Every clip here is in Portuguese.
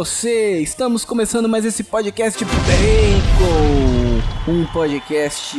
você? Estamos começando mais esse podcast Bacon, um podcast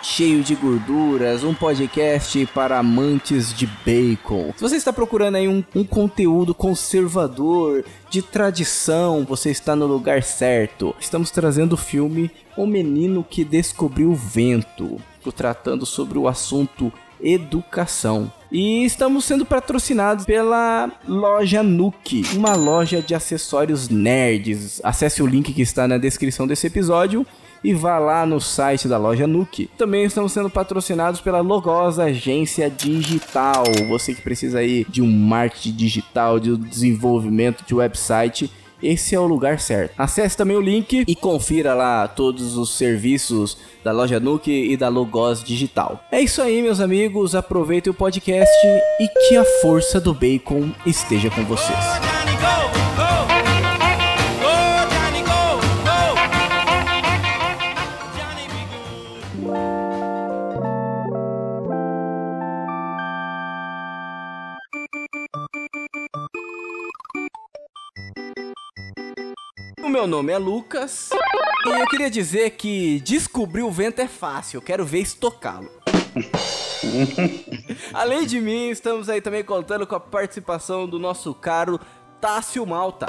cheio de gorduras, um podcast para amantes de bacon. Se você está procurando aí um, um conteúdo conservador, de tradição, você está no lugar certo. Estamos trazendo o filme O Menino que Descobriu o Vento, tratando sobre o assunto educação. E estamos sendo patrocinados pela loja Nuke, uma loja de acessórios nerds. Acesse o link que está na descrição desse episódio e vá lá no site da loja Nuke. Também estamos sendo patrocinados pela Logosa Agência Digital. Você que precisa aí de um marketing digital, de um desenvolvimento de website esse é o lugar certo. Acesse também o link e confira lá todos os serviços da loja Nuke e da Logos Digital. É isso aí, meus amigos. Aproveitem o podcast e que a força do bacon esteja com vocês. Meu nome é Lucas e eu queria dizer que descobrir o vento é fácil, eu quero ver estocá-lo. Além de mim, estamos aí também contando com a participação do nosso caro Tássio Malta.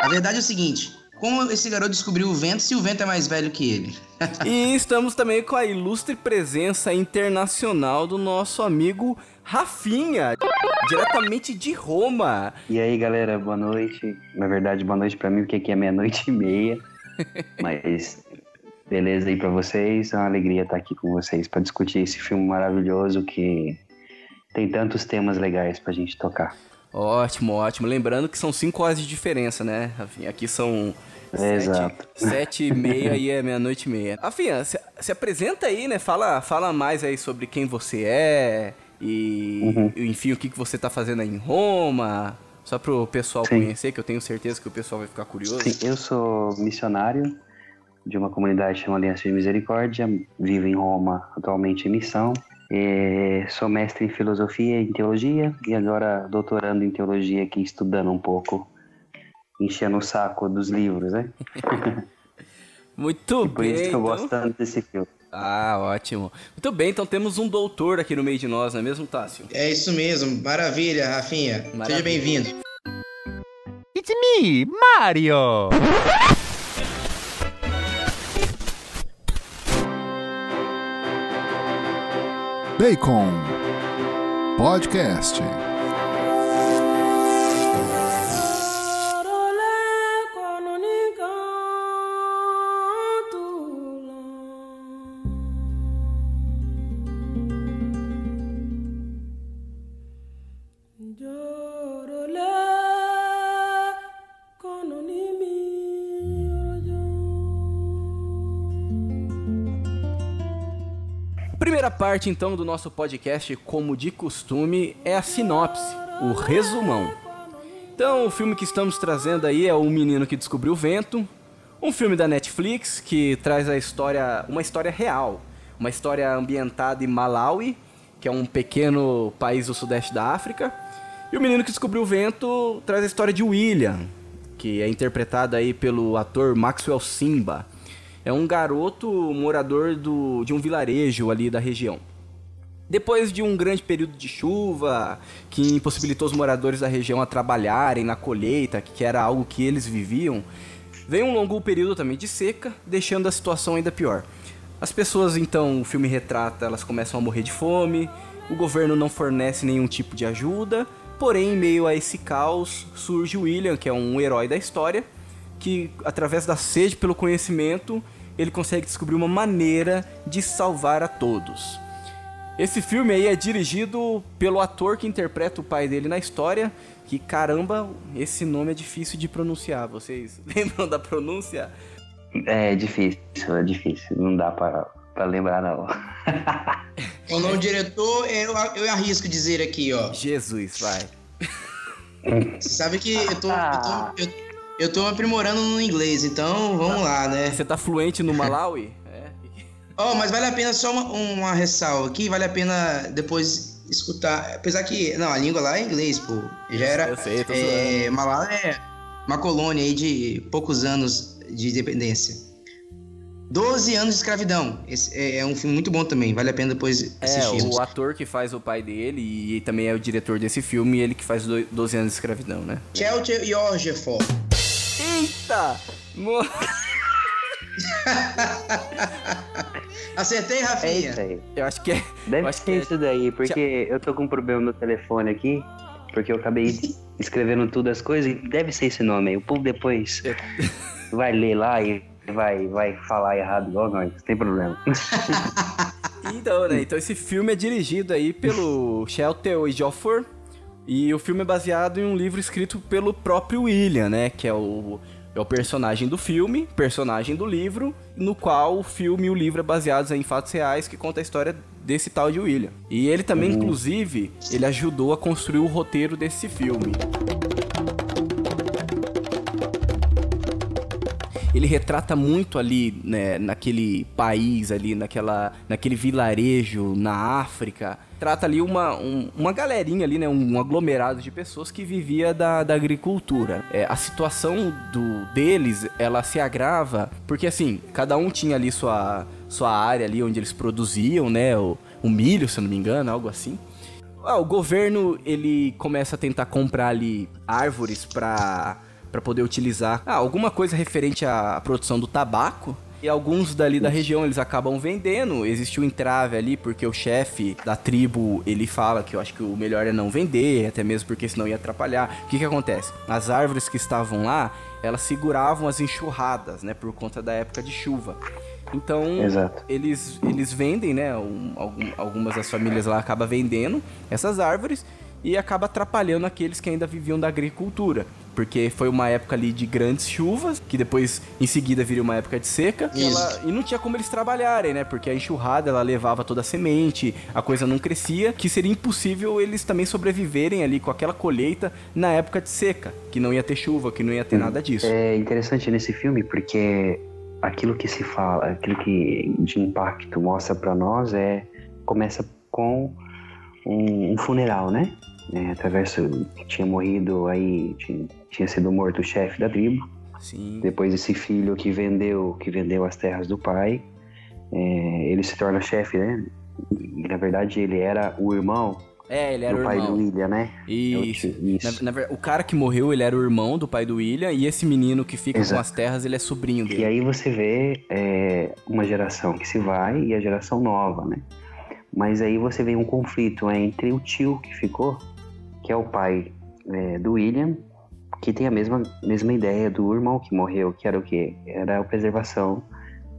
A verdade é o seguinte: como esse garoto descobriu o vento se o vento é mais velho que ele? e estamos também com a ilustre presença internacional do nosso amigo Rafinha, diretamente de Roma. E aí, galera, boa noite. Na verdade, boa noite para mim, porque aqui é meia-noite e meia. Mas beleza aí para vocês. É uma alegria estar aqui com vocês para discutir esse filme maravilhoso que tem tantos temas legais pra gente tocar. Ótimo, ótimo. Lembrando que são 5 horas de diferença, né, Rafinha? Aqui são é, Exato. Sete e meia e é meia-noite e meia. Rafinha, se, se, apresenta aí, né? Fala, fala mais aí sobre quem você é, e, uhum. enfim, o que, que você tá fazendo aí em Roma, só pro pessoal Sim. conhecer, que eu tenho certeza que o pessoal vai ficar curioso. Sim, eu sou missionário de uma comunidade chamada Aliança de Misericórdia, vivo em Roma atualmente em missão. sou mestre em filosofia e em teologia e agora doutorando em teologia aqui, estudando um pouco, enchendo o saco dos livros, né? Muito e bem. Por isso que eu então... gosto tanto desse filme. Ah, ótimo. Muito bem, então temos um doutor aqui no meio de nós, não é mesmo, Tássio? É isso mesmo. Maravilha, Rafinha. Maravilha. Seja bem-vindo. It's me, Mario! Bacon Podcast. Parte então do nosso podcast, como de costume, é a sinopse, o resumão. Então, o filme que estamos trazendo aí é O Menino que Descobriu o Vento, um filme da Netflix que traz a história, uma história real, uma história ambientada em Malawi, que é um pequeno país do sudeste da África. E O Menino que Descobriu o Vento traz a história de William, que é interpretado aí pelo ator Maxwell Simba é um garoto morador do, de um vilarejo ali da região. Depois de um grande período de chuva, que impossibilitou os moradores da região a trabalharem na colheita, que era algo que eles viviam, veio um longo período também de seca, deixando a situação ainda pior. As pessoas, então, o filme retrata, elas começam a morrer de fome, o governo não fornece nenhum tipo de ajuda, porém, em meio a esse caos, surge William, que é um herói da história, que, através da sede pelo conhecimento, ele consegue descobrir uma maneira de salvar a todos. Esse filme aí é dirigido pelo ator que interpreta o pai dele na história, que caramba, esse nome é difícil de pronunciar. Vocês lembram da pronúncia? É difícil, é difícil. Não dá para lembrar, não. o nome do diretor, eu, eu arrisco dizer aqui, ó. Jesus, vai. Você sabe que eu tô, eu tô, eu, eu tô aprimorando no inglês, então vamos lá, né? Você tá fluente no Malawi? é. Oh, mas vale a pena só uma, uma ressalva aqui, vale a pena depois escutar. Apesar que. Não, a língua lá é inglês, pô. Já era. Eu sei, tô é, Malawi é. uma colônia aí de poucos anos de independência. 12 anos de escravidão. Esse é, é um filme muito bom também, vale a pena depois assistir. É, o ator que faz o pai dele e também é o diretor desse filme, ele que faz 12 anos de escravidão, né? Chelsea Yorgefor. Eita! Mo... Acertei, É Rafinha? isso aí. Eu acho que é. Deve ser que é- isso daí, porque eu tô com um problema no telefone aqui, porque eu acabei escrevendo tudo as coisas, e deve ser esse nome aí. O povo depois vai ler lá e vai, vai falar errado igual nós, não tem problema. Então, né? Então esse filme é dirigido aí pelo Shelter Ejiofor e o filme é baseado em um livro escrito pelo próprio William, né? Que é o, é o personagem do filme, personagem do livro, no qual o filme e o livro é baseados em fatos reais que conta a história desse tal de William. E ele também, inclusive, ele ajudou a construir o roteiro desse filme. Ele retrata muito ali, né, naquele país ali, naquela, naquele vilarejo na África. Trata ali uma, um- uma galerinha ali, né, um aglomerado de pessoas que vivia da, da agricultura. É, a situação do, deles, ela se agrava, porque assim, cada um tinha ali sua, sua área ali onde eles produziam, né, o, o milho, se eu não me engano, algo assim. Ah, o governo ele começa a tentar comprar ali árvores para para poder utilizar ah, alguma coisa referente à produção do tabaco. E alguns dali da região eles acabam vendendo. Existe um entrave ali porque o chefe da tribo ele fala que eu acho que o melhor é não vender, até mesmo porque senão ia atrapalhar. O que que acontece? As árvores que estavam lá, elas seguravam as enxurradas, né, por conta da época de chuva. Então, Exato. eles, eles vendem, né? um- algum- algumas das famílias lá acabam vendendo essas árvores e acaba atrapalhando aqueles que ainda viviam da agricultura. Porque foi uma época ali de grandes chuvas, que depois em seguida viria uma época de seca. E, ela- e não tinha como eles trabalharem, né? Porque a enxurrada ela levava toda a semente, a coisa não crescia, que seria impossível eles também sobreviverem ali com aquela colheita na época de seca, que não ia ter chuva, que não ia ter nada disso. É interessante nesse filme porque aquilo que se fala, aquilo que de impacto mostra pra nós é começa com um, um funeral, né? É, através do- tinha morrido aí tinha, tinha sido morto o chefe da tribo. Sim. Depois esse filho que vendeu que vendeu as terras do pai, é, ele se torna chefe, né? E, na verdade ele era o irmão É, ele era do o pai irmão. do William, né? É o Isso. tio- isso. Na, na o cara que morreu, ele era o irmão do pai do William, e esse menino que fica com Exato. as terras, ele é sobrinho E dele. aí você vê é, uma geração que se vai e a geração nova, né? Mas aí você vê um conflito entre o tio que ficou, que é o pai é, do William, que tem a mesma, mesma ideia do irmão que morreu, que era o quê? Era a preservação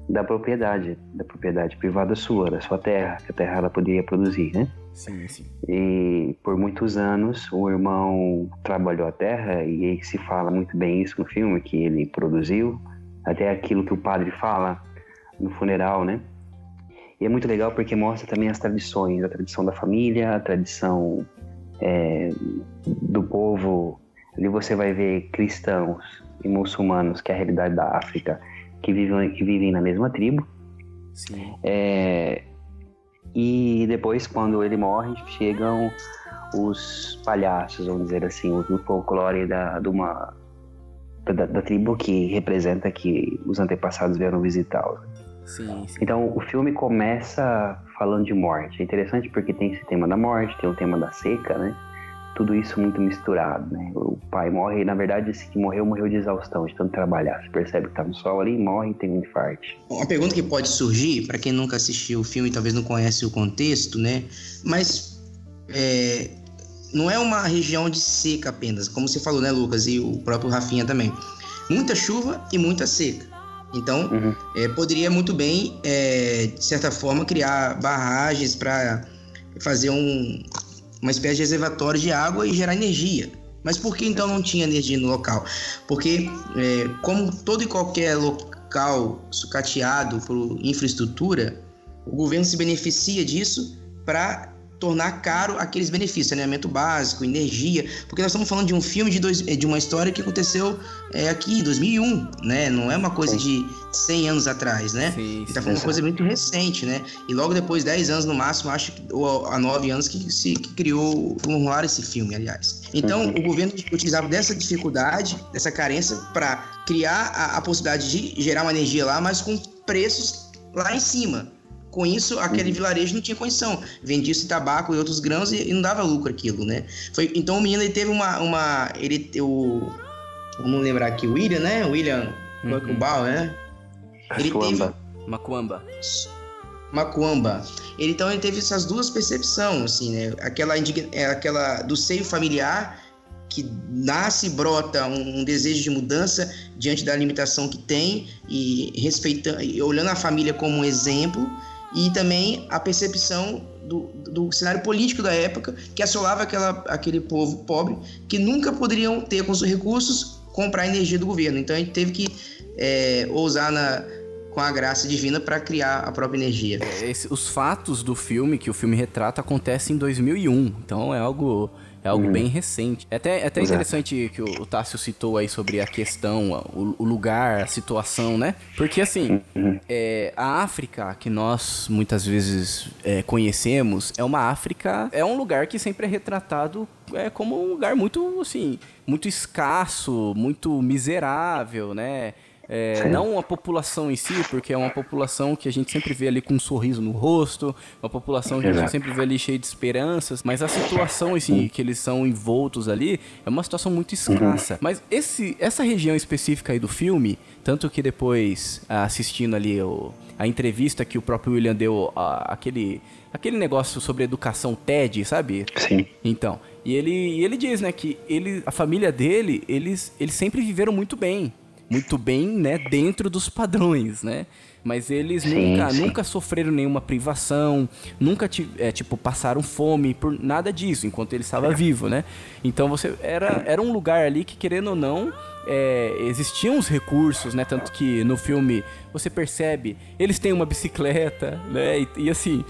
da propriedade, da propriedade privada sua, da sua terra, que a terra ela poderia produzir, né? Sim, sim. E por muitos anos o irmão trabalhou a terra e aí se fala muito bem isso no filme que ele produziu, até aquilo que o padre fala no funeral, né? E é muito legal porque mostra também as tradições, a tradição da família, a tradição é, do povo. Ali você vai ver cristãos e muçulmanos, que é a realidade da África, que vivem, que vivem na mesma tribo. Sim. É, e depois, quando ele morre, chegam os palhaços, vamos dizer assim, o folclore da, de uma, da, da tribo que representa que os antepassados vieram visitá-los. Sim, sim. Então, o filme começa falando de morte. É interessante porque tem esse tema da morte, tem o tema da seca, né? Tudo isso muito misturado, né? O pai morre, na verdade, esse que morreu, morreu de exaustão, de tanto trabalhar. Você percebe que tá no sol ali, morre e tem um infarto. Uma pergunta que pode surgir, para quem nunca assistiu o filme e talvez não conhece o contexto, né? Mas é, não é uma região de seca apenas, como você falou, né, Lucas? E o próprio Rafinha também. Muita chuva e muita seca. Então, Uhum. é, poderia muito bem, é, de certa forma, criar barragens para fazer um, uma espécie de reservatório de água e gerar energia. Mas por que então não tinha energia no local? Porque, é, como todo e qualquer local sucateado por infraestrutura, o governo se beneficia disso para tornar caro aqueles benefícios, saneamento básico, energia, porque nós estamos falando de um filme de, dois, de uma história que aconteceu é, aqui em 2001, né? Não é uma coisa sim. de 100 anos atrás, né? Sim, sim, tá falando uma coisa muito recente, né? E logo depois, 10 anos no máximo, acho que, ou há 9 anos que se que criou, formularam esse filme, aliás. Então, uhum. o governo utilizava dessa dificuldade, dessa carência, para criar a, a possibilidade de gerar uma energia lá, mas com preços lá em cima. Com isso, aquele uhum. vilarejo não tinha condição. Vendia esse tabaco e outros grãos e, e, não dava lucro aquilo, né? Foi, então o menino ele teve uma. uma ele, o, vamos lembrar aqui, o William, né? William uhum. né? Ele teve. Macuamba. Macuamba. Ele, então ele teve essas duas percepções, assim, né? Aquela, é, aquela do seio familiar que nasce brota um, um, desejo de mudança diante da limitação que tem e respeitando, e olhando a família como um exemplo e também a percepção do, do cenário político da época que assolava aquela, aquele povo pobre que nunca poderiam ter com os recursos comprar energia do governo. Então a gente teve que é, ousar na, com a graça divina para criar a própria energia. É, esse, os fatos do filme que o filme retrata acontecem em 2001, então é algo é algo uhum. bem recente. É até, é até interessante que o, Tássio citou aí sobre a questão, o, o lugar, a situação, né? Porque assim, uhum. é, a África que nós muitas vezes é, conhecemos é uma África, é um lugar que sempre é retratado é, como um lugar muito, assim, muito escasso, muito miserável, né? É, não a população em si, porque é uma população que a gente sempre vê ali com um sorriso no rosto, uma população que a gente sempre vê ali cheia de esperanças, mas a situação assim, que eles são envoltos ali é uma situação muito escassa. Uhum. Mas esse, essa região específica aí do filme, tanto que depois, assistindo ali o, a entrevista que o próprio William deu, a, aquele, aquele negócio sobre educação TED, sabe? Sim. Então, e ele, ele diz, né, que ele, a família dele, eles, eles sempre viveram muito bem muito bem, né, dentro dos padrões, né? Mas eles sim, nunca, sim. nunca sofreram nenhuma privação, nunca é, tipo passaram fome por nada disso enquanto ele estava vivo, né? Então você era, era um lugar ali que querendo ou não é, existiam os recursos, né? Tanto que no filme você percebe, eles têm uma bicicleta, né? E, e assim,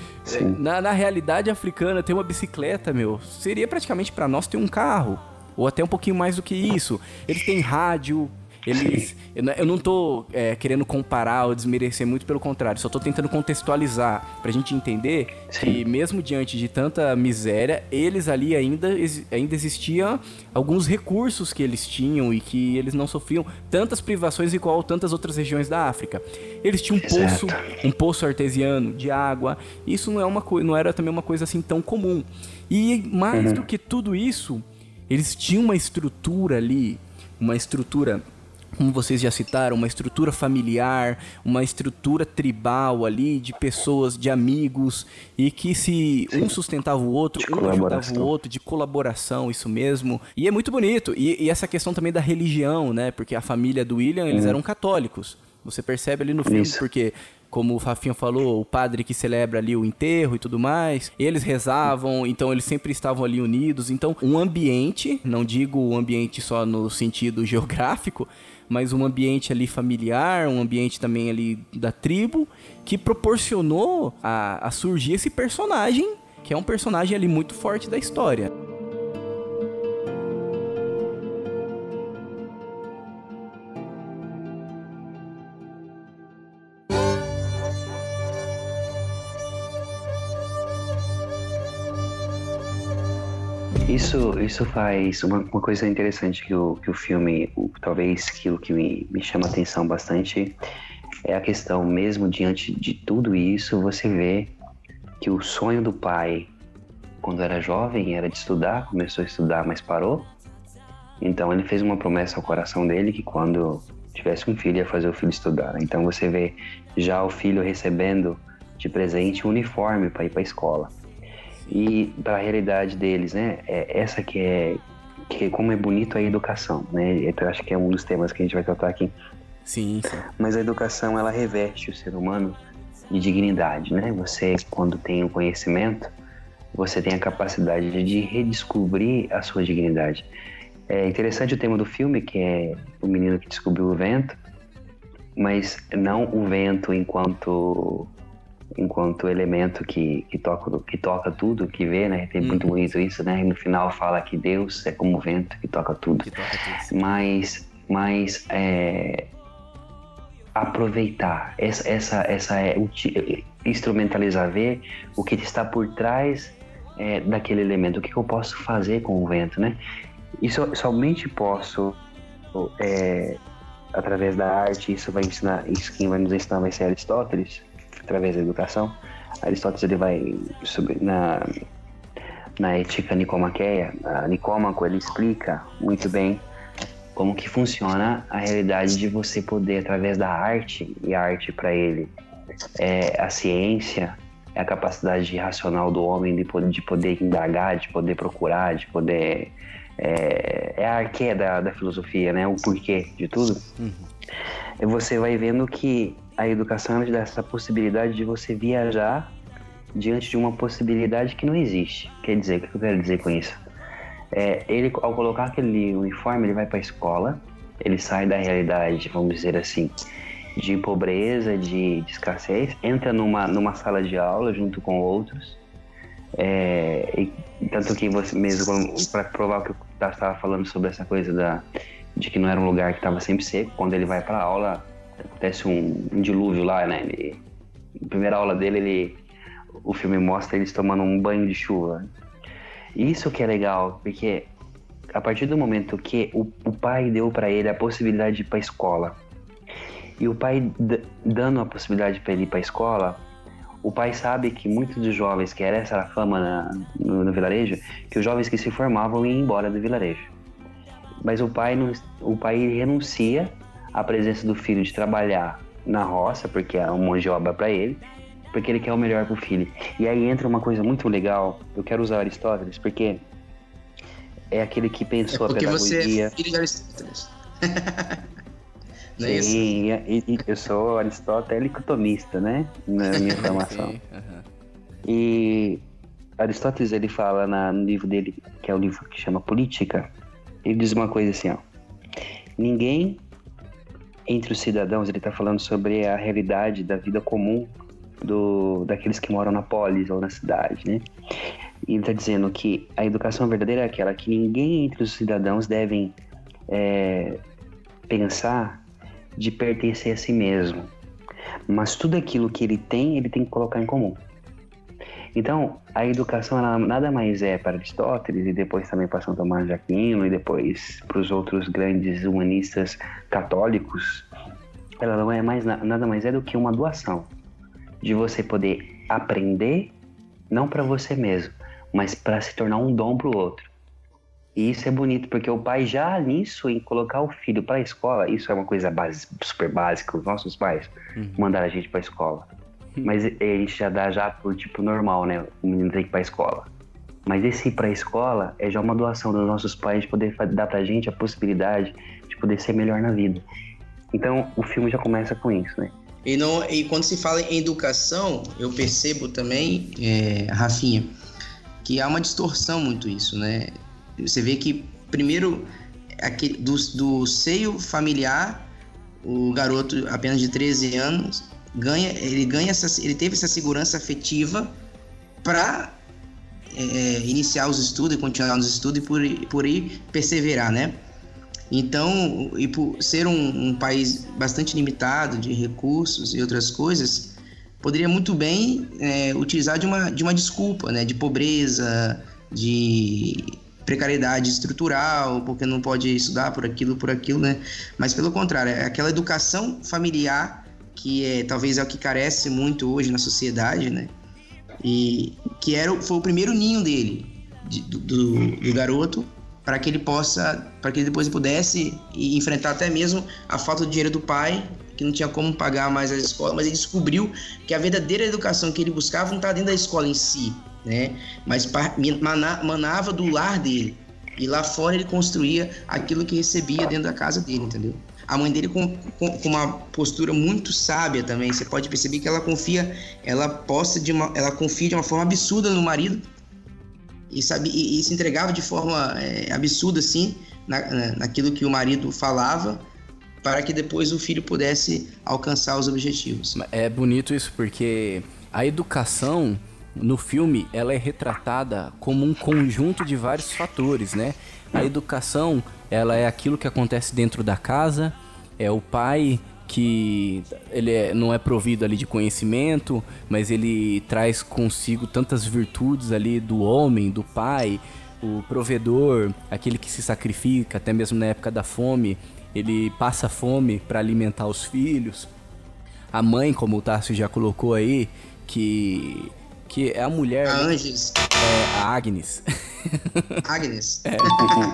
na, na realidade africana ter uma bicicleta, meu, seria praticamente para nós ter um carro ou até um pouquinho mais do que isso. Eles têm rádio, eles, eu não tô é, querendo comparar ou desmerecer muito, pelo contrário, só tô tentando contextualizar pra gente entender Sim. que mesmo diante de tanta miséria, eles ali ainda, ainda existiam alguns recursos que eles tinham e que eles não sofriam tantas privações igual tantas outras regiões da África. Eles tinham um poço, um poço artesiano de água. Isso não é uma não era também uma coisa assim tão comum. E mais uhum. do que tudo isso, eles tinham uma estrutura ali, uma estrutura como vocês já citaram, uma estrutura familiar, uma estrutura tribal ali, de pessoas, de amigos, e que se Sim. um sustentava o outro, um ajudava o outro, de colaboração, isso mesmo. E é muito bonito. E, e, essa questão também da religião, né? Porque a família do William, eles hum. eram católicos. Você percebe ali no filme, isso. porque como o Fafinho falou, o padre que celebra ali o enterro e tudo mais. Eles rezavam, então eles sempre estavam ali unidos. Então, um ambiente, não digo um ambiente só no sentido geográfico, mas um ambiente ali familiar, um ambiente também ali da tribo, que proporcionou a, a surgir esse personagem, que é um personagem ali muito forte da história. Isso, isso faz uma, uma coisa interessante que o, que o filme, o, talvez aquilo que me, me chama atenção bastante, é a questão, mesmo diante de tudo isso, você vê que o sonho do pai, quando era jovem, era de estudar, começou a estudar, mas parou. Então ele fez uma promessa ao coração dele que quando tivesse um filho ia fazer o filho estudar. Então você vê já o filho recebendo de presente um uniforme para ir para a escola e para a realidade deles, né? É essa que é que é como é bonito a educação, né? Eu acho que é um dos temas que a gente vai tratar aqui. Sim, sim. Mas a educação ela reveste o ser humano de dignidade, né? Você quando tem o conhecimento, você tem a capacidade de redescobrir a sua dignidade. É interessante o tema do filme, que é o menino que descobriu o vento, mas não o vento enquanto enquanto elemento que, que, toca, que toca tudo, que vê, né? Tem muito bonito isso, né? E no final fala que Deus é como o vento que toca tudo. Que toca tudo. Mas, mas é, aproveitar essa, essa, essa é, instrumentalizar, ver o que está por trás é, daquele elemento, o que, eu posso fazer com o vento, né? E so- somente posso é, através da arte, isso vai ensinar, isso quem vai nos ensinar vai ser Aristóteles, através da educação. Aristóteles ele vai sobre, na na ética nicomaqueia, Nicômaco ele explica muito bem como que funciona a realidade de você poder através da arte e a arte para ele é a ciência, é a capacidade racional do homem de poder, de poder indagar, de poder procurar, de poder é, é a arqué da, da filosofia, né? O porquê de tudo. E você vai vendo que a educação te dá essa possibilidade de você viajar diante de uma possibilidade que não existe. Quer dizer, o que eu quero dizer com isso? É, ele, ao colocar aquele uniforme, ele vai para a escola, ele sai da realidade, vamos dizer assim, de pobreza, de, de escassez, entra numa, numa sala de aula junto com outros. É, e, tanto que você mesmo, para provar o que eu estava falando sobre essa coisa da, de que não era um lugar que estava sempre seco, quando ele vai para a aula, acontece um, um dilúvio lá, né? Ele, na primeira aula dele, ele, o filme mostra eles tomando um banho de chuva. Isso que é legal, porque a partir do momento que o, o pai deu para ele a possibilidade de ir para escola, e o pai dando a possibilidade para ele ir para escola, o pai sabe que muitos dos jovens, que era essa a fama na- no, no vilarejo, que os jovens que se formavam iam embora do vilarejo. Mas o pai, não, o pai renuncia à presença do filho de trabalhar na roça, porque é uma mão de obra para ele, porque ele quer o melhor pro filho. E aí entra uma coisa muito legal, eu quero usar Aristóteles, porque é aquele que É pensou a porque você pedagogia. é filho de Aristóteles. Não é isso? Sim, e- e eu sou aristotélico-tomista, né? Na minha formação. Sim, aham. E Aristóteles ele fala na- no livro dele, que é o livro que chama Política, ele diz uma coisa assim, ó. Ninguém entre os cidadãos, ele está falando sobre a realidade da vida comum do, daqueles que moram na polis ou na cidade, né? E ele está dizendo que a educação verdadeira é aquela que ninguém entre os cidadãos devem é, pensar de pertencer a si mesmo. Mas tudo aquilo que ele tem, ele tem que colocar em comum. Então, a educação ela nada mais é para Aristóteles e depois também para São Tomás de Aquino e depois para os outros grandes humanistas católicos, ela não é mais na- nada mais é do que uma doação de você poder aprender não para você mesmo, mas para se tornar um dom para o outro. E isso é bonito porque o pai já nisso em colocar o filho para a escola, isso é uma coisa base, super básica, os nossos pais mandaram a gente para a escola. Mas a gente já dá já por tipo normal, né? O menino tem que ir pra escola. Mas esse ir pra escola é já uma doação dos nossos pais de poder dar pra gente a possibilidade de poder ser melhor na vida. Então o filme já começa com isso, né? E, não, e quando se fala em educação, eu percebo também, é, Rafinha, que há uma distorção muito isso, né? Você vê que, primeiro, aquele, do, do seio familiar, o garoto apenas de 13 anos ganha, ele ganha essa, ele teve essa segurança afetiva para iniciar os estudos e continuar nos estudos e por, por aí perseverar, né? Então, e por ser um, um país bastante limitado de recursos e outras coisas, poderia muito bem é, utilizar de uma, de uma desculpa, né? De pobreza, de precariedade estrutural, porque não pode estudar por aquilo, por aquilo, né? Mas pelo contrário, é aquela educação familiar que é talvez é o que carece muito hoje na sociedade, né? E que era, foi o primeiro ninho dele, de- do, do- garoto, para que ele possa, para que ele depois pudesse enfrentar até mesmo a falta de dinheiro do pai, que não tinha como pagar mais a escola, mas ele descobriu que a verdadeira educação que ele buscava não está dentro da escola em si, né? Mas manava do lar dele. E lá fora ele construía aquilo que recebia dentro da casa dele, entendeu? A mãe dele com, com, com uma postura muito sábia também. Você pode perceber que ela confia, ela posta de uma, ela confia de uma forma absurda no marido e sabe e, e se entregava de forma é, absurda assim na, na- naquilo que o marido falava para que depois o filho pudesse alcançar os objetivos. É bonito isso porque a educação no filme ela é retratada como um conjunto de vários fatores, né? A educação ela é aquilo que acontece dentro da casa, é o pai que ele é, não é provido ali de conhecimento, mas ele traz consigo tantas virtudes ali do homem, do pai, o provedor, aquele que se sacrifica, até mesmo na época da fome, ele passa fome para alimentar os filhos. A mãe, como o Tássio já colocou aí, que que é a mulher. A Anges. É, a Agnes. Agnes. É,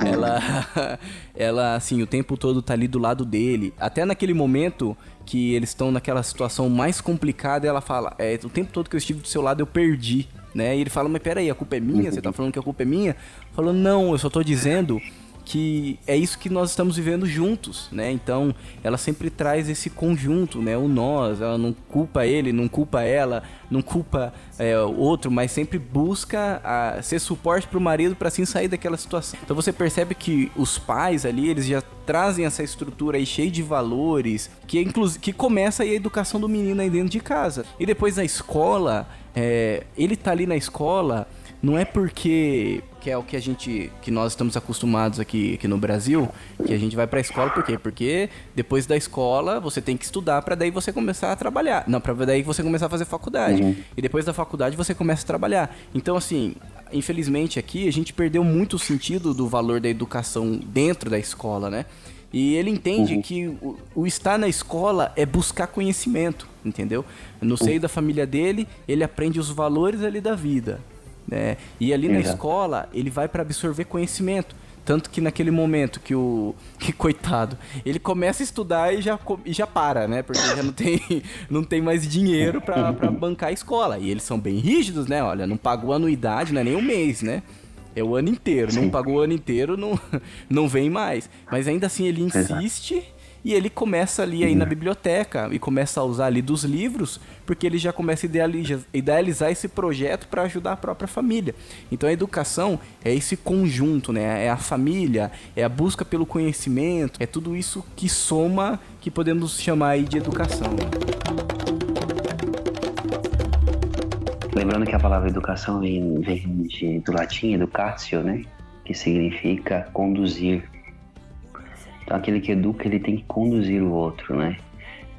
ela, ela, assim, o tempo todo tá ali do lado dele. Até naquele momento que eles estão naquela situação mais complicada, ela fala: é, o tempo todo que eu estive do seu lado eu perdi. Né? E ele fala, mas peraí, a culpa é minha? Você tá falando que a culpa é minha? Falando, não, eu só tô dizendo que é isso que nós estamos vivendo juntos, né? Então, ela sempre traz esse conjunto, né? O nós, ela não culpa ele, não culpa ela, não culpa é, o outro, mas sempre busca a, ser suporte para o marido para assim sair daquela situação. Então você percebe que os pais ali, eles já trazem essa estrutura aí cheia de valores, que inclusive que começa aí a educação do menino aí dentro de casa. E depois na escola, é, ele tá ali na escola não é porque que é o que a gente que nós estamos acostumados aqui, aqui no Brasil, que a gente vai para a escola por quê? Porque depois da escola você tem que estudar para daí você começar a trabalhar. Não, para daí você começar a fazer faculdade. Uhum. E depois da faculdade você começa a trabalhar. Então assim, infelizmente aqui a gente perdeu muito o sentido do valor da educação dentro da escola, né? E ele entende uhum. que o, o, estar na escola é buscar conhecimento, entendeu? No seio da família dele, ele aprende os valores ali da vida. Né? E ali na escola, ele vai para absorver conhecimento. Tanto que naquele momento que o. Que coitado, ele começa a estudar e já, e já para, né? Porque já não tem, não tem mais dinheiro para bancar a escola. E eles são bem rígidos, né? Olha, não pagou anuidade, não é nem um mês, né? É o ano inteiro. Sim. Não pagou o ano inteiro, não, não vem mais. Mas ainda assim ele insiste. Exato e ele começa ali aí na biblioteca e começa a usar ali dos livros, porque ele já começa a idealizar, idealizar esse projeto para ajudar a própria família. Então a educação é esse conjunto, né? É a família, é a busca pelo conhecimento, é tudo isso que soma que podemos chamar aí de educação. Lembrando que a palavra educação vem, vem de, do latim educatio, né? Que significa conduzir, então, aquele que educa, ele tem que conduzir o outro, né?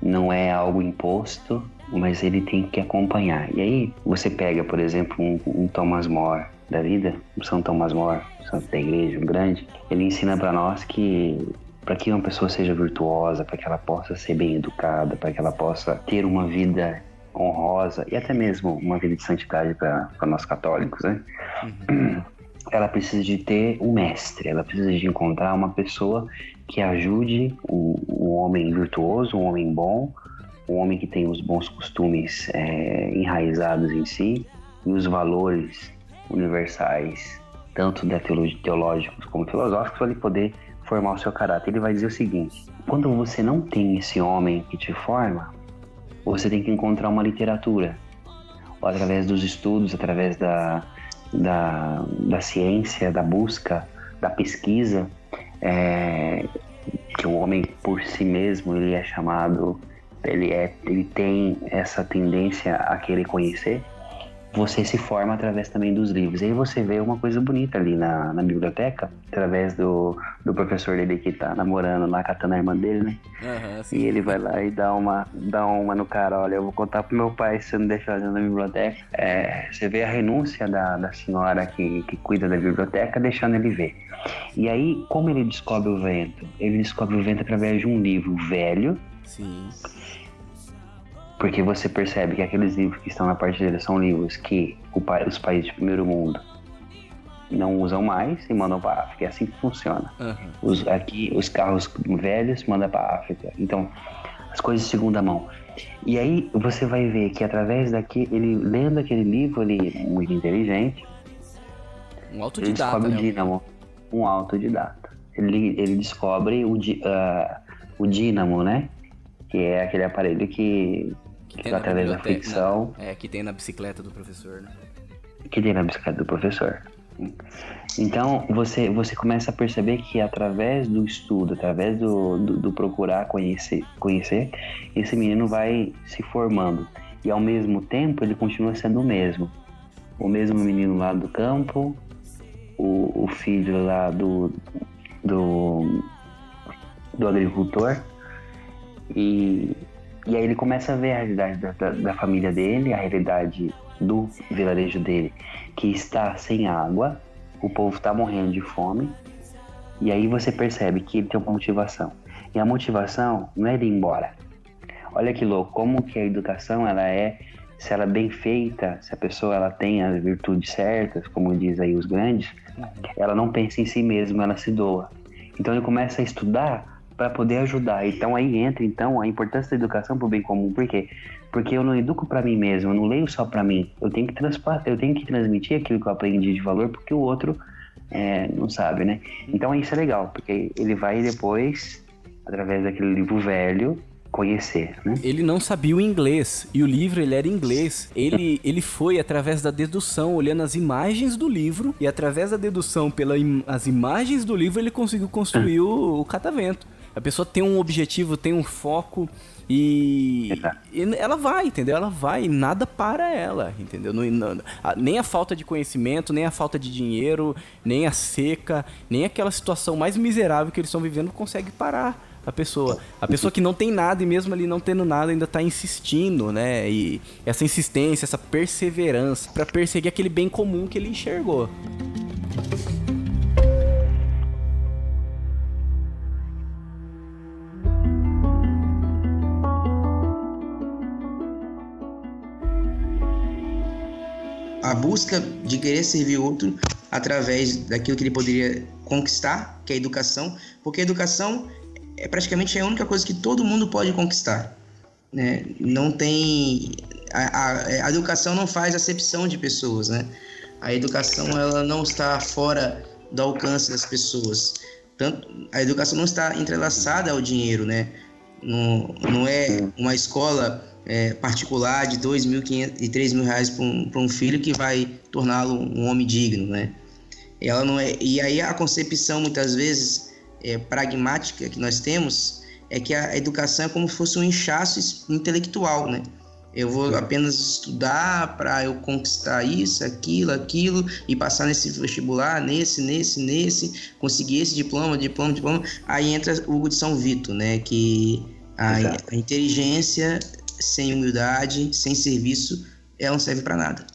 Não é algo imposto, mas ele tem que acompanhar. E aí, você pega, por exemplo, um, um Thomas More da vida, um São Thomas More, santo da igreja, um grande, ele ensina para nós que para que uma pessoa seja virtuosa, para que ela possa ser bem educada, para que ela possa ter uma vida honrosa e até mesmo uma vida de santidade para nós católicos, né? Uhum. Ela precisa de ter um mestre, ela precisa de encontrar uma pessoa que ajude um, um homem virtuoso, um homem bom, um homem que tem os bons costumes é, enraizados em si e os valores universais, tanto teológicos como filosóficos, para ele poder formar o seu caráter. Ele vai dizer o seguinte: quando você não tem esse homem que te forma, você tem que encontrar uma literatura, ou através dos estudos, através da, da, da ciência, da busca, da pesquisa, é, que o homem por si mesmo ele é chamado, ele é, ele tem essa tendência a querer conhecer. Você se forma através também dos livros. E aí você vê uma coisa bonita ali na, na biblioteca, através do, do professor dele que tá namorando lá, catando a irmã dele, né? Uhum, e ele vai lá e dá uma, dá uma no cara, olha, eu vou contar pro meu pai se você não deixar na biblioteca. É, você vê a renúncia da, da senhora que, que cuida da biblioteca, deixando ele ver. E aí, como ele descobre o vento? Ele descobre o vento através de um livro velho. Sim. Porque você percebe que aqueles livros que estão na parte dele são livros que os países de primeiro mundo não usam mais e mandam para África. É assim que funciona. Uhum. Os, aqui, os carros velhos mandam para África. Então, as coisas de segunda mão. E aí você vai ver que através daqui, ele lendo aquele livro, ele muito inteligente. Um autodidata, ele descobre né? o dínamo um autodidata. Ele, ele descobre o, uh, o dínamo, né? Que é aquele aparelho que, que, através da fricção. é, que tem na bicicleta do professor, né? Que tem na bicicleta do professor. Então você, você começa a perceber que através do estudo, através do, do, do procurar conhecer, conhecer, esse menino vai se formando. e ao mesmo tempo ele continua sendo o mesmo. O mesmo menino lá do campo, o, o filho lá do, do, do agricultor, e, e aí ele começa a ver a realidade da, da, da família dele, a realidade do vilarejo dele, que está sem água, o povo está morrendo de fome, e aí você percebe que ele tem uma motivação. E a motivação não é de ir embora. Olha que louco, como que a educação ela é, se ela é bem feita, se a pessoa ela tem as virtudes certas, como diz aí os grandes, ela não pensa em si mesma, ela se doa. Então ele começa a estudar para poder ajudar. Então aí entra então a importância da educação para o bem comum. Por quê? Porque eu não educo para mim mesmo, eu não leio só para mim. Eu tenho que eu tenho que transmitir aquilo que eu aprendi de valor porque o outro é, não sabe, né? Então isso é legal, porque ele vai depois, através daquele livro velho, conhecer, né? Ele não sabia o inglês e o livro ele era inglês. Ele, ele foi através da dedução, olhando as imagens do livro e através da dedução pelas im imagens do livro ele conseguiu construir o, o catavento. A pessoa tem um objetivo, tem um foco e, e, ela vai, entendeu? Ela vai, nada para ela, entendeu? Não, não, nem a falta de conhecimento, nem a falta de dinheiro, nem a seca, nem aquela situação mais miserável que eles estão vivendo consegue parar a pessoa. A pessoa que não tem nada e mesmo ali não tendo nada ainda está insistindo, né? E essa insistência, essa perseverança para perseguir aquele bem comum que ele enxergou. A busca de querer servir outro através daquilo que ele poderia conquistar, que é a educação, porque a educação é praticamente a única coisa que todo mundo pode conquistar. Né? Não tem. A, a, a educação não faz acepção de pessoas, né? A educação ela não está fora do alcance das pessoas. Tanto, a educação não está entrelaçada ao dinheiro, né? Não, não é uma escola é, particular de dois mil e três mil reais para um, um filho que vai torná-lo um homem digno, né? Ela não é, e aí a concepção muitas vezes é, pragmática que nós temos é que a educação é como se fosse um inchaço intelectual, né? Eu vou apenas estudar para eu conquistar isso, aquilo, aquilo e passar nesse vestibular, nesse, nesse, nesse, conseguir esse diploma, diploma, diploma. Aí entra o Hugo de São Vito, né? Que a, a inteligência sem humildade, sem serviço, ela não serve para nada.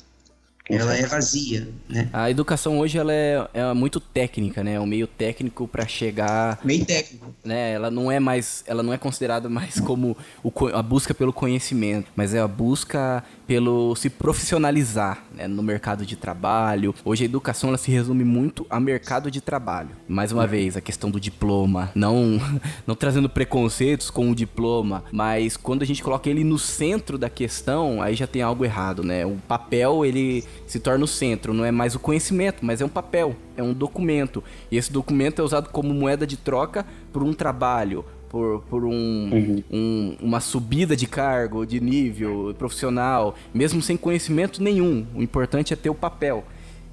Ela é vazia, né? A educação hoje ela é, é muito técnica, né? É um meio técnico para chegar. Meio técnico. Né? Ela não é mais, ela não é considerada mais como o, a busca pelo conhecimento, mas é a busca pelo se profissionalizar né? no mercado de trabalho. Hoje a educação ela se resume muito a mercado de trabalho. Mais uma vez a questão do diploma, não não trazendo preconceitos com o diploma, mas quando a gente coloca ele no centro da questão, aí já tem algo errado, né? O papel ele se torna o centro. Não é mais o conhecimento, mas é um papel, é um documento. E esse documento é usado como moeda de troca por um trabalho, por, por um, uhum. um, uma subida de cargo, de nível profissional, mesmo sem conhecimento nenhum. O importante é ter o papel.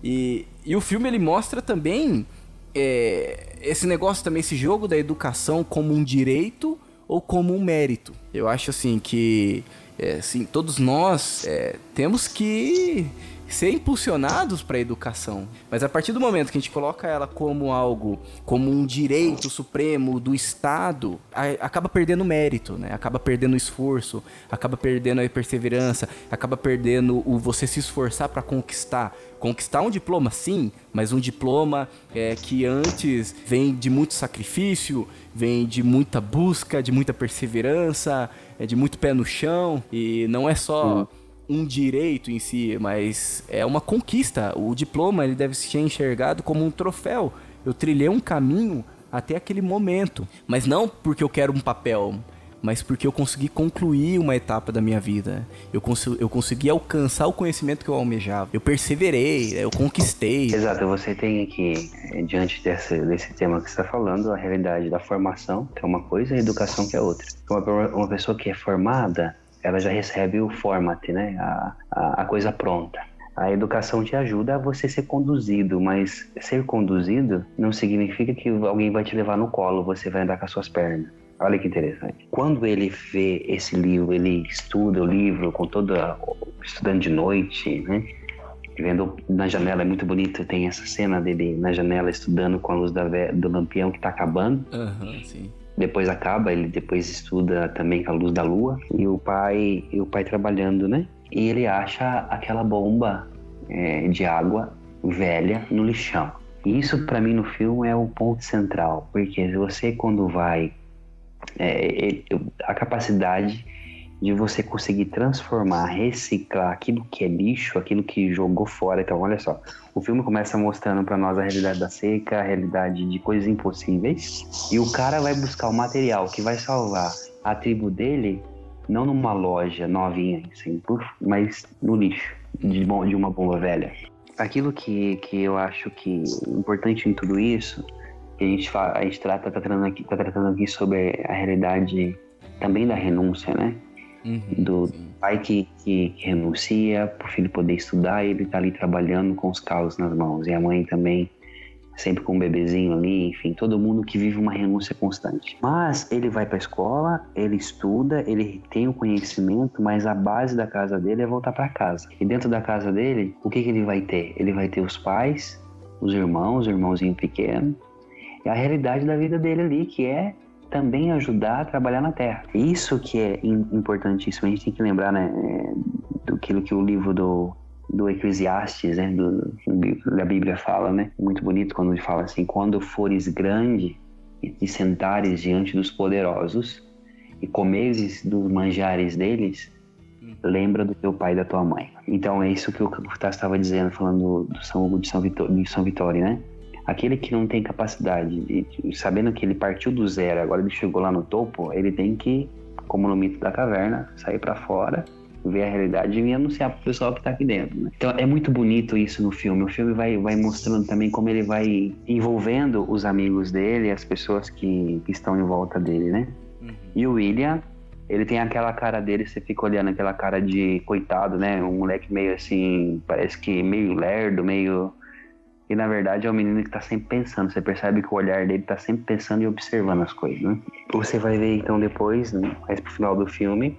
E, e o filme ele mostra também é, esse negócio também, esse jogo da educação como um direito ou como um mérito. Eu acho assim que é, assim, todos nós é, temos que ser impulsionados para a educação. Mas a partir do momento que a gente coloca ela como algo, como um direito supremo do Estado, acaba perdendo mérito, né? Acaba perdendo esforço, acaba perdendo a perseverança, acaba perdendo o você se esforçar para conquistar. Conquistar um diploma, sim, mas um diploma é, que antes vem de muito sacrifício, vem de muita busca, de muita perseverança, é de muito pé no chão e não é só. Um direito em si, mas é uma conquista. O diploma ele deve ser enxergado como um troféu. Eu trilhei um caminho até aquele momento, mas não porque eu quero um papel, mas porque eu consegui concluir uma etapa da minha vida. Eu, cons eu consegui alcançar o conhecimento que eu almejava. Eu perseverei, eu conquistei. Exato, você tem aqui, diante desse, desse tema que você está falando, a realidade da formação, que é uma coisa, e a educação, que é outra. Uma, uma pessoa que é formada, ela já recebe o format, né? A, a, a coisa pronta. A educação te ajuda a você ser conduzido, mas ser conduzido não significa que alguém vai te levar no colo, você vai andar com as suas pernas. Olha que interessante. Quando ele vê esse livro, ele estuda o livro com toda estudando de noite, né? Vendo na janela é muito bonito, tem essa cena dele na janela estudando com a luz da, do lampião que está acabando. Uhum, sim. Depois acaba, ele depois estuda também com a luz da lua e o pai e o pai trabalhando, né? E ele acha aquela bomba é, de água velha no lixão. E isso para mim no filme é o ponto central, porque você quando vai é, a capacidade de você conseguir transformar, reciclar aquilo que é lixo, aquilo que jogou fora. Então, olha só, o filme começa mostrando para nós a realidade da seca, a realidade de coisas impossíveis, e o cara vai buscar o material que vai salvar a tribo dele, não numa loja novinha, assim, mas no lixo de, de uma bomba velha. Aquilo que, que eu acho que é importante em tudo isso que a gente, fala, a gente trata, tá tratando, aqui, tá tratando aqui sobre a realidade também da renúncia, né? Uhum, do sim. pai que, que, que renuncia para o filho poder estudar e ele tá ali trabalhando com os calos nas mãos. E a mãe também, sempre com um bebezinho ali, enfim, todo mundo que vive uma renúncia constante. Mas ele vai para a escola, ele estuda, ele tem o conhecimento, mas a base da casa dele é voltar para casa. E dentro da casa dele, o que, que ele vai ter? Ele vai ter os pais, os irmãos, o irmãozinho pequeno, é a realidade da vida dele ali, que é também ajudar a trabalhar na terra. Isso que é importantíssimo. A gente tem que lembrar, né, é, do que o livro do, do Eclesiastes, né, do, da Bíblia fala, né, muito bonito quando ele fala assim, quando fores grande e sentares diante dos poderosos e comeres dos manjares deles, lembra do teu pai e da tua mãe. Então é isso que o Tassi estava dizendo, falando do São, de São, Vitor, de São Vitório, né? Aquele que não tem capacidade, de, sabendo que ele partiu do zero, agora ele chegou lá no topo, ele tem que, como no mito da caverna, sair para fora, ver a realidade e anunciar pro pessoal que tá aqui dentro. Né? Então é muito bonito isso no filme. O filme vai, vai mostrando também como ele vai envolvendo os amigos dele, as pessoas que, que estão em volta dele, né? Uhum. E o William, ele tem aquela cara dele, você fica olhando aquela cara de coitado, né? Um moleque meio assim, parece que meio lerdo, meio e na verdade é um menino que está sempre pensando. Você percebe que o olhar dele está sempre pensando e observando as coisas, né? Você vai ver então depois, né, mais pro final do filme,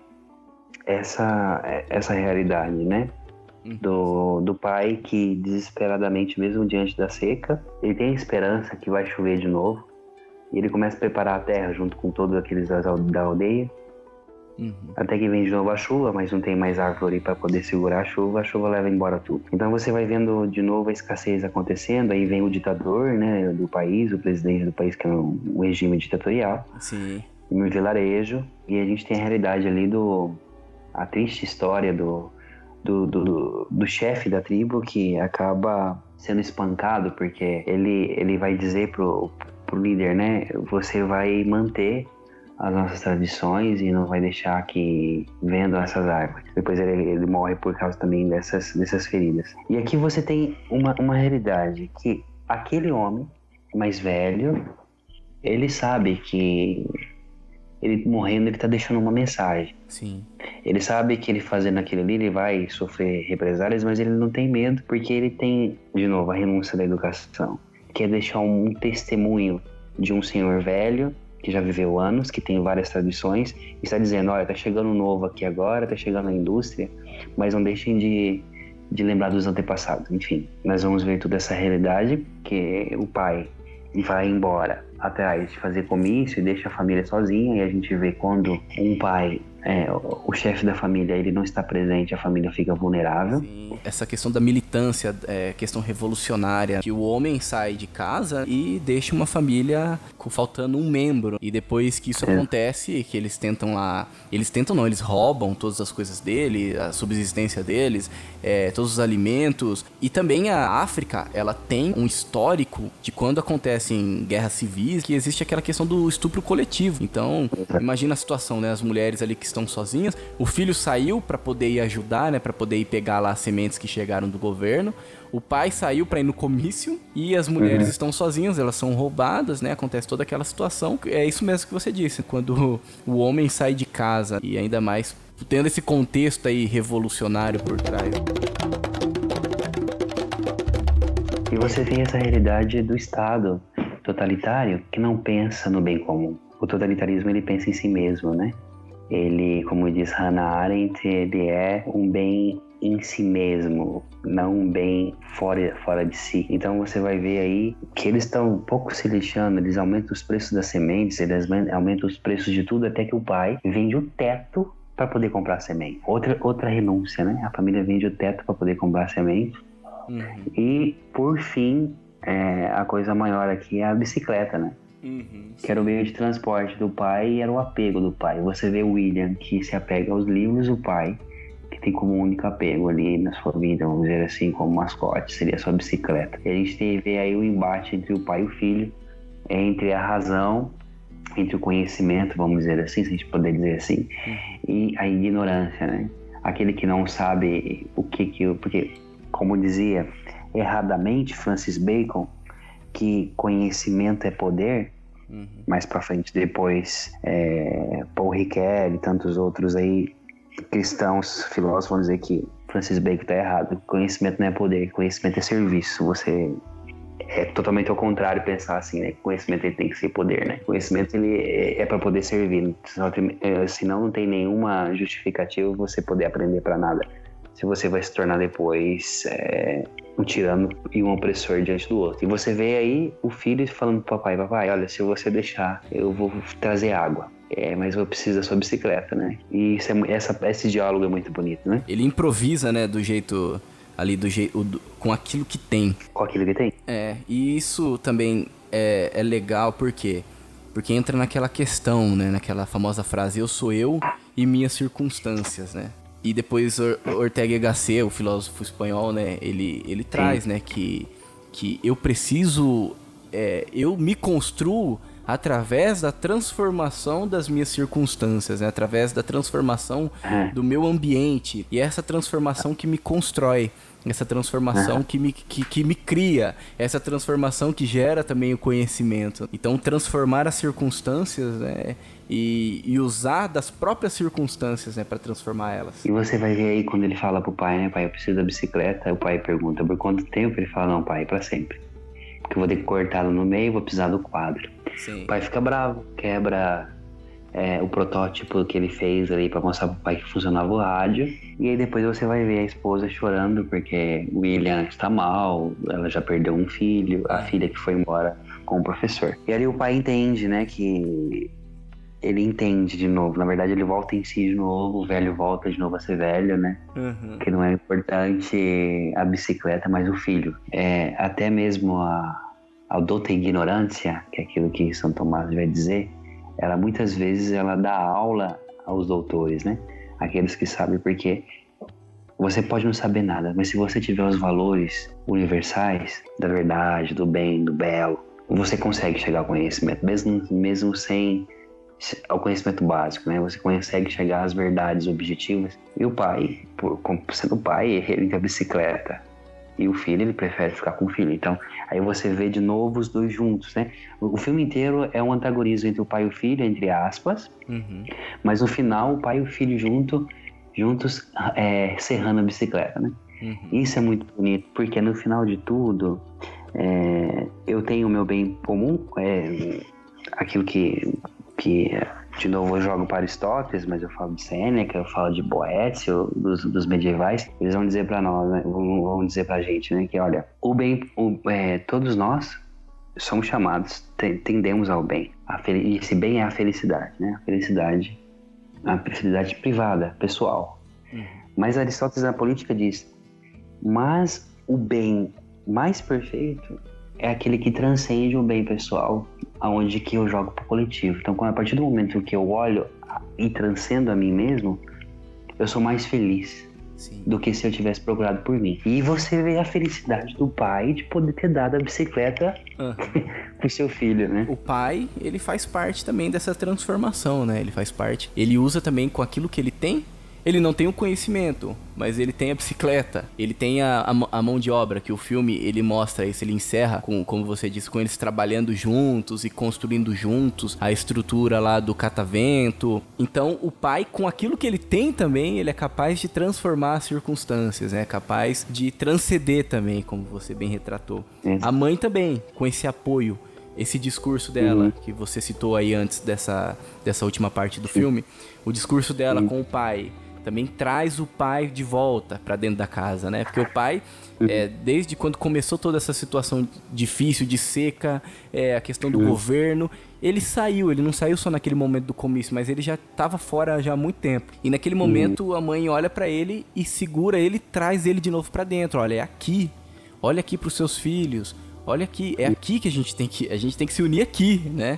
essa, essa realidade, né? Uhum. Do, do pai que desesperadamente, mesmo diante da seca, ele tem a esperança que vai chover de novo. E ele começa a preparar a terra junto com todos aqueles da aldeia. Uhum. Até que vem de novo a chuva, mas não tem mais árvore para poder segurar a chuva, a chuva leva embora tudo. Então você vai vendo de novo a escassez acontecendo, aí vem o ditador né, do país, o presidente do país, que é um, regime ditatorial. Sim. No vilarejo, e a gente tem a realidade ali do. a triste história do, do, do, do chefe da tribo que acaba sendo espancado porque ele, ele vai dizer pro, pro líder, né? Você vai manter as nossas tradições e não vai deixar que vendam essas árvores. Depois ele, ele, morre por causa também dessas, dessas feridas. E aqui você tem uma, uma realidade que aquele homem mais velho, ele sabe que ele morrendo ele está deixando uma mensagem. Sim. Ele sabe que ele fazendo aquilo ali ele vai sofrer represálias, mas ele não tem medo porque ele tem de novo a renúncia da educação, que é deixar um testemunho de um senhor velho que já viveu anos, que tem várias tradições, e está dizendo: olha, está chegando um novo aqui agora, está chegando a indústria, mas não deixem de, de lembrar dos antepassados. Enfim, nós vamos ver toda essa realidade que o pai vai embora atrás de fazer comício e deixa a família sozinha, e a gente vê quando um pai é, o chefe da família ele não está presente, a família fica vulnerável. Sim. Essa questão da militância, é, questão revolucionária, que o homem sai de casa e deixa uma família faltando um membro. E depois que isso é. acontece, que eles tentam lá, eles tentam não, eles roubam todas as coisas dele, a subsistência deles, é, todos os alimentos. E também a África, ela tem um histórico de quando acontecem guerras civis, que existe aquela questão do estupro coletivo. Então, imagina a situação, né? As mulheres ali que estão sozinhas. O filho saiu para poder ir ajudar, né, para poder ir pegar lá as sementes que chegaram do governo. O pai saiu para ir no comício e as mulheres uhum. estão sozinhas, elas são roubadas, né? Acontece toda aquela situação. É isso mesmo que você disse, quando o homem sai de casa e ainda mais tendo esse contexto aí revolucionário por trás. E você tem essa realidade do Estado totalitário que não pensa no bem comum. O totalitarismo ele pensa em si mesmo, né? Ele, como diz Hannah Arendt, ele é um bem em si mesmo, não um bem fora, fora de si. Então você vai ver aí que eles estão um pouco se lixando, eles aumentam os preços das sementes, eles aumentam os preços de tudo até que o pai vende o teto para poder comprar semente. Outra, outra renúncia, né? A família vende o teto para poder comprar semente. Uhum. E, por fim, é, a coisa maior aqui é a bicicleta, né? Uhum, que era o meio de transporte do pai e era o apego do pai. Você vê o William que se apega aos livros do pai, que tem como único apego ali na sua vida, vamos dizer assim, como mascote, seria sua bicicleta. E a gente teve aí o embate entre o pai e o filho, entre a razão, entre o conhecimento, vamos dizer assim, se a gente puder dizer assim, uhum. e a ignorância, né? Aquele que não sabe o que que... Porque, como dizia erradamente Francis Bacon, que conhecimento é poder, uhum. mais para frente depois é, Paul Ricoeur e tantos outros aí cristãos, filósofos vão dizer que Francis Bacon está errado. Conhecimento não é poder, conhecimento é serviço. Você é totalmente ao contrário pensar assim, né? Conhecimento ele tem que ser poder, né? Conhecimento ele é, é para poder servir, é, senão não tem nenhuma justificativa você poder aprender para nada. Se você vai se tornar depois é, um tirano e um opressor diante do outro. E você vê aí o filho falando pro papai, papai, olha, se você deixar, eu vou trazer água. É, mas eu preciso da sua bicicleta, né? E é, essa, esse diálogo é muito bonito, né? Ele improvisa, né, do jeito ali do jeito com aquilo que tem. Com aquilo que tem. É, e isso também é, é legal porque porque entra naquela questão, né, naquela famosa frase eu sou eu e minhas circunstâncias, né? E depois Ortega Gasset, o filósofo espanhol, né, ele, ele traz, né, que, que eu preciso, é, eu me construo através da transformação das minhas circunstâncias, né? através da transformação é. do meu ambiente. E é essa transformação que me constrói, essa transformação que me, que, que me cria, essa transformação que gera também o conhecimento. Então, transformar as circunstâncias né, e, e usar das próprias circunstâncias né, para transformar elas. E você vai ver aí quando ele fala pro pai, né, pai, eu preciso da bicicleta, o pai pergunta por quanto tempo? Ele fala, não, pai, para sempre. Porque eu vou ter que cortá-lo no meio, vou precisar do quadro. Sim. O pai fica bravo, quebra é, o protótipo que ele fez ali para mostrar pro pai que funcionava o rádio. E aí depois você vai ver a esposa chorando porque o William está mal, ela já perdeu um filho, a filha que foi embora com o professor. E ali o pai entende, né, que ele entende de novo. Na verdade, ele volta em si de novo, o velho volta de novo a ser velho, né? Uhum. Que não é importante a bicicleta, mas o filho. É, até mesmo a, a douta ignorância, que é aquilo que São Tomás vai dizer, ela muitas vezes ela dá aula aos doutores, né? Aqueles que sabem porque você pode não saber nada, mas se você tiver os valores universais da verdade, do bem, do belo, você consegue chegar ao conhecimento, mesmo, mesmo sem ao conhecimento básico, né? Você consegue chegar às verdades objetivas. E o pai, por, sendo pai, ele tem a bicicleta, e o filho ele prefere ficar com o filho. Então, aí você vê de novo os dois juntos, né? O filme inteiro é um antagonismo entre o pai e o filho, entre aspas, uhum. mas no final o pai e o filho junto, juntos é, serrando a bicicleta, né? Uhum. Isso é muito bonito, porque no final de tudo, é, eu tenho o meu bem comum, é, aquilo que, que de novo eu jogo para Aristóteles, mas eu falo de Sêneca, eu falo de Boécio, dos, dos medievais, eles vão dizer para nós, né, vão, vão dizer para a gente, né, que olha, o bem, o, é, todos nós somos chamados, tendemos ao bem. e esse bem é a felicidade, né, a felicidade, a felicidade privada, pessoal. Uhum. Mas Aristóteles na política diz, mas o bem mais perfeito é aquele que transcende o bem pessoal, aonde que eu jogo pro coletivo. Então, a partir do momento que eu olho e transcendo a mim mesmo, eu sou mais feliz Sim. do que se eu tivesse procurado por mim. E você vê a felicidade do pai de poder ter dado a bicicleta uhum. pro seu filho, né? O pai, ele faz parte também dessa transformação, né? Ele faz parte. Ele usa também com aquilo que ele tem Ele não tem o conhecimento, mas ele tem a bicicleta, ele tem a, a, a, mão de obra, que o filme ele mostra isso, ele encerra, com, como você disse, com eles trabalhando juntos e construindo juntos a estrutura lá do catavento. Então o pai, com aquilo que ele tem também, ele é capaz de transformar as circunstâncias, é capaz de transcender também, como você bem retratou. A mãe também, com esse apoio esse discurso dela, uhum. que você citou aí antes dessa, dessa última parte do Sim. filme, o discurso dela com o pai, também traz o pai de volta para dentro da casa, né? Porque o pai, é, desde quando começou toda essa situação difícil de seca, é, a questão do uhum. governo, ele saiu, ele não saiu só naquele momento do comício, mas ele já estava fora já há muito tempo. E naquele uhum. momento a mãe olha para ele e segura ele, traz ele de novo para dentro. Olha, é aqui. Olha aqui para os seus filhos. Olha aqui, é aqui que a gente tem que a gente tem que se unir aqui, né?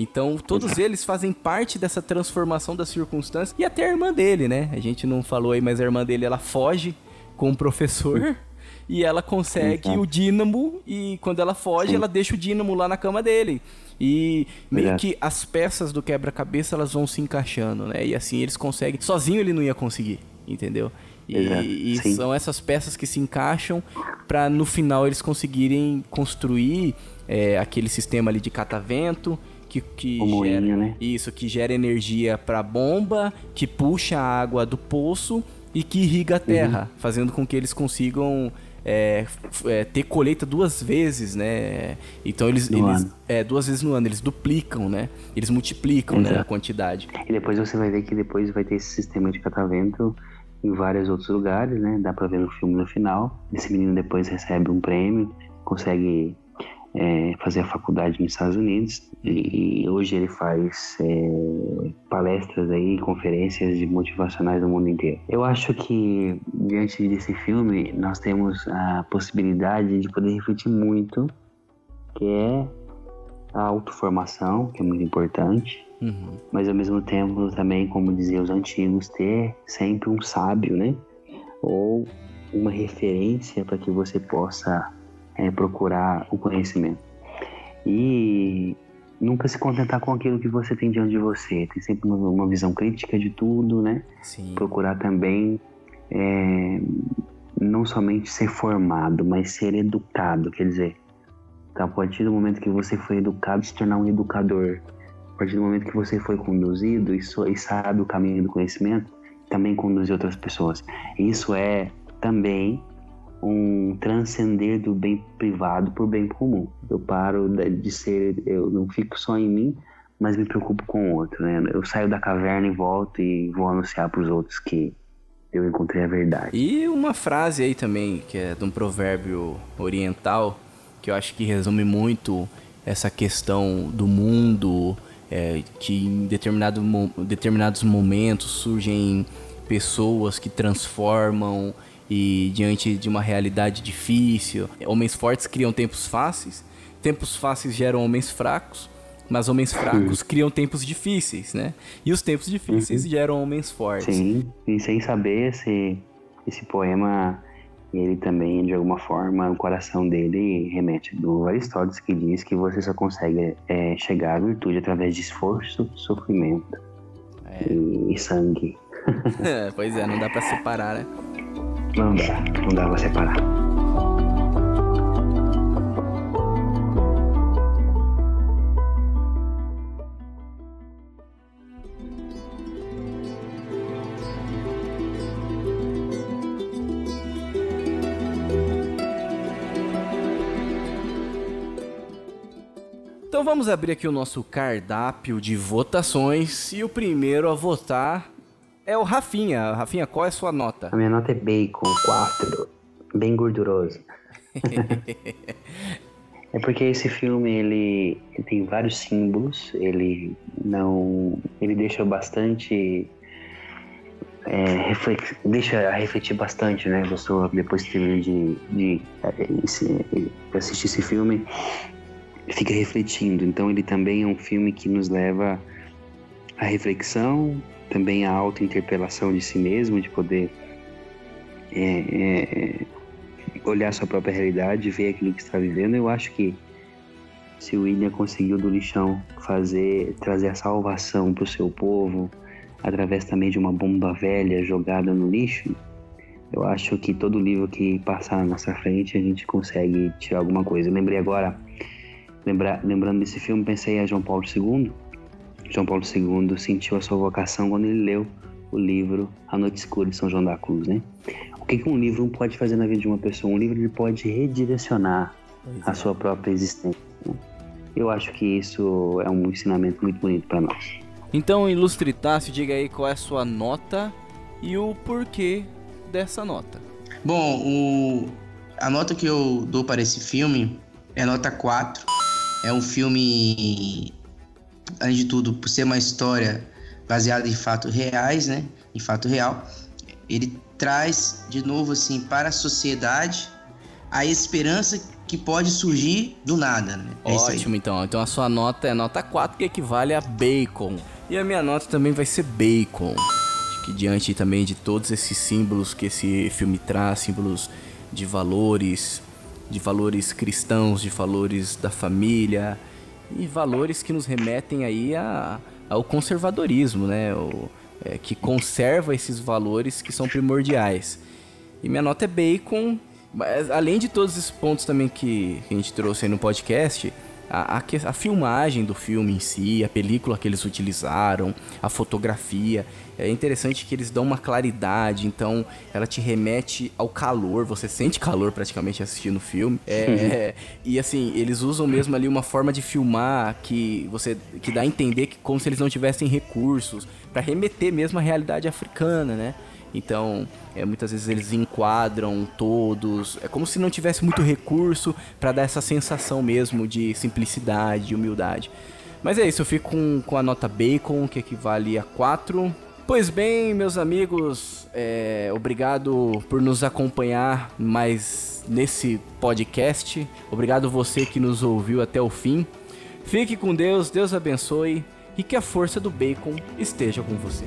Então, todos eles fazem parte dessa transformação das circunstâncias. E até a irmã dele, né? A gente não falou aí, mas a irmã dele, ela foge com o professor. E ela consegue Exato. o dínamo. E quando ela foge, Sim. ela deixa o dínamo lá na cama dele. E meio que as peças do quebra-cabeça, elas vão se encaixando, né? E assim eles conseguem. Sozinho ele não ia conseguir, entendeu? E, e são essas peças que se encaixam para no final eles conseguirem construir é, aquele sistema ali de catavento que, que o gera, moinho, né? isso que gera energia para a bomba, que puxa a água do poço e que irriga a uhum. terra, uhum. fazendo com que eles consigam é, é, ter colheita duas vezes, né? Então eles, eles é, duas vezes no ano eles duplicam, né? Eles multiplicam né, a quantidade. E depois você vai ver que depois vai ter esse sistema de catavento em vários outros lugares, né? Dá pra ver no filme no final. Esse menino depois recebe um prêmio, consegue é, fazer a faculdade nos Estados Unidos e, hoje ele faz é, palestras aí, conferências de motivacionais no mundo inteiro. Eu acho que diante desse filme nós temos a possibilidade de poder refletir muito, que é a autoformação, que é muito importante, uhum. mas ao mesmo tempo também, como diziam os antigos, ter sempre um sábio, né? Ou uma referência para que você possa é, procurar o conhecimento. E nunca se contentar com aquilo que você tem diante de você. Tem sempre uma, visão crítica de tudo, né? Sim. Procurar também é, não somente ser formado, mas ser educado. Quer dizer, a partir do momento que você foi educado, se tornar um educador. A partir do momento que você foi conduzido e, so, e sabe o caminho do conhecimento, também conduzir outras pessoas. Isso é também um transcender do bem privado por bem comum. Eu paro de ser, eu não fico só em mim, mas me preocupo com o outro, né? Eu saio da caverna e volto e vou anunciar para os outros que eu encontrei a verdade. E uma frase aí também, que é de um provérbio oriental, que eu acho que resume muito essa questão do mundo, é, que em determinado, determinados momentos surgem pessoas que transformam e diante de uma realidade difícil. Homens fortes criam tempos fáceis, tempos fáceis geram homens fracos, mas homens fracos criam tempos difíceis, né? E os tempos difíceis uhum. geram homens fortes. Sim, e sem saber esse, esse poema, ele também, de alguma forma, o coração dele remete do Aristóteles, que diz que você só consegue é, chegar à virtude através de esforço, sofrimento é. e, e sangue. pois é, não dá para separar, né? Não dá, não dá pra separar. Então vamos abrir aqui o nosso cardápio de votações e o primeiro a votar é o Rafinha. Rafinha, qual é a sua nota? A minha nota é bacon, 4. Bem gorduroso. é porque esse filme ele, ele, tem vários símbolos, ele não. ele deixa bastante. É, reflex, deixa refletir bastante, né? Pessoa depois que termina de, de, de assistir esse filme, fica refletindo. Então ele também é um filme que nos leva à reflexão, também a auto-interpelação de si mesmo, de poder é, é, olhar sua própria realidade, ver aquilo que está vivendo. Eu acho que se o William conseguiu do lixão fazer, trazer a salvação para o seu povo, através também de uma bomba velha jogada no lixo, eu acho que todo livro que passar na nossa frente a gente consegue tirar alguma coisa. Eu lembrei agora, lembra, lembrando desse filme, pensei a João Paulo II. João Paulo II sentiu a sua vocação quando ele leu o livro A Noite Escura de São João da Cruz, né? O que, que um livro pode fazer na vida de uma pessoa? Um livro ele pode redirecionar a sua própria existência. né? Eu acho que isso é um ensinamento muito bonito para nós. Então, Ilustre Tássio, diga aí qual é a sua nota e o porquê dessa nota. Bom, o... a nota que eu dou para esse filme é nota 4. É um filme, além de tudo, por ser uma história baseada em fatos reais, né? Em fato real. Ele traz, de novo, assim, para a sociedade a esperança que pode surgir do nada, né? É. Ótimo, então. Então a sua nota é nota 4, que equivale a bacon. E a minha nota também vai ser bacon. Acho que diante também de todos esses símbolos que esse filme traz, símbolos de valores, de valores cristãos, de valores da família e valores que nos remetem aí a, ao conservadorismo, né? O, é, que conserva esses valores que são primordiais. E minha nota é bacon. Mas, além de todos esses pontos também que, que a gente trouxe aí no podcast, a, a, filmagem do filme em si, a película que eles utilizaram, a fotografia. É interessante que eles dão uma claridade, então ela te remete ao calor, você sente calor praticamente assistindo o filme. É, e assim, eles usam mesmo ali uma forma de filmar que você que dá a entender que como se eles não tivessem recursos para remeter mesmo à realidade africana, né? Então, é, muitas vezes eles enquadram todos. É como se não tivesse muito recurso para dar essa sensação mesmo de simplicidade, de humildade. Mas é isso, eu fico com, com a nota bacon, que equivale a 4. Pois bem, meus amigos, é, obrigado por nos acompanhar mais nesse podcast. Obrigado você que nos ouviu até o fim. Fique com Deus, Deus abençoe e que a força do bacon esteja com você.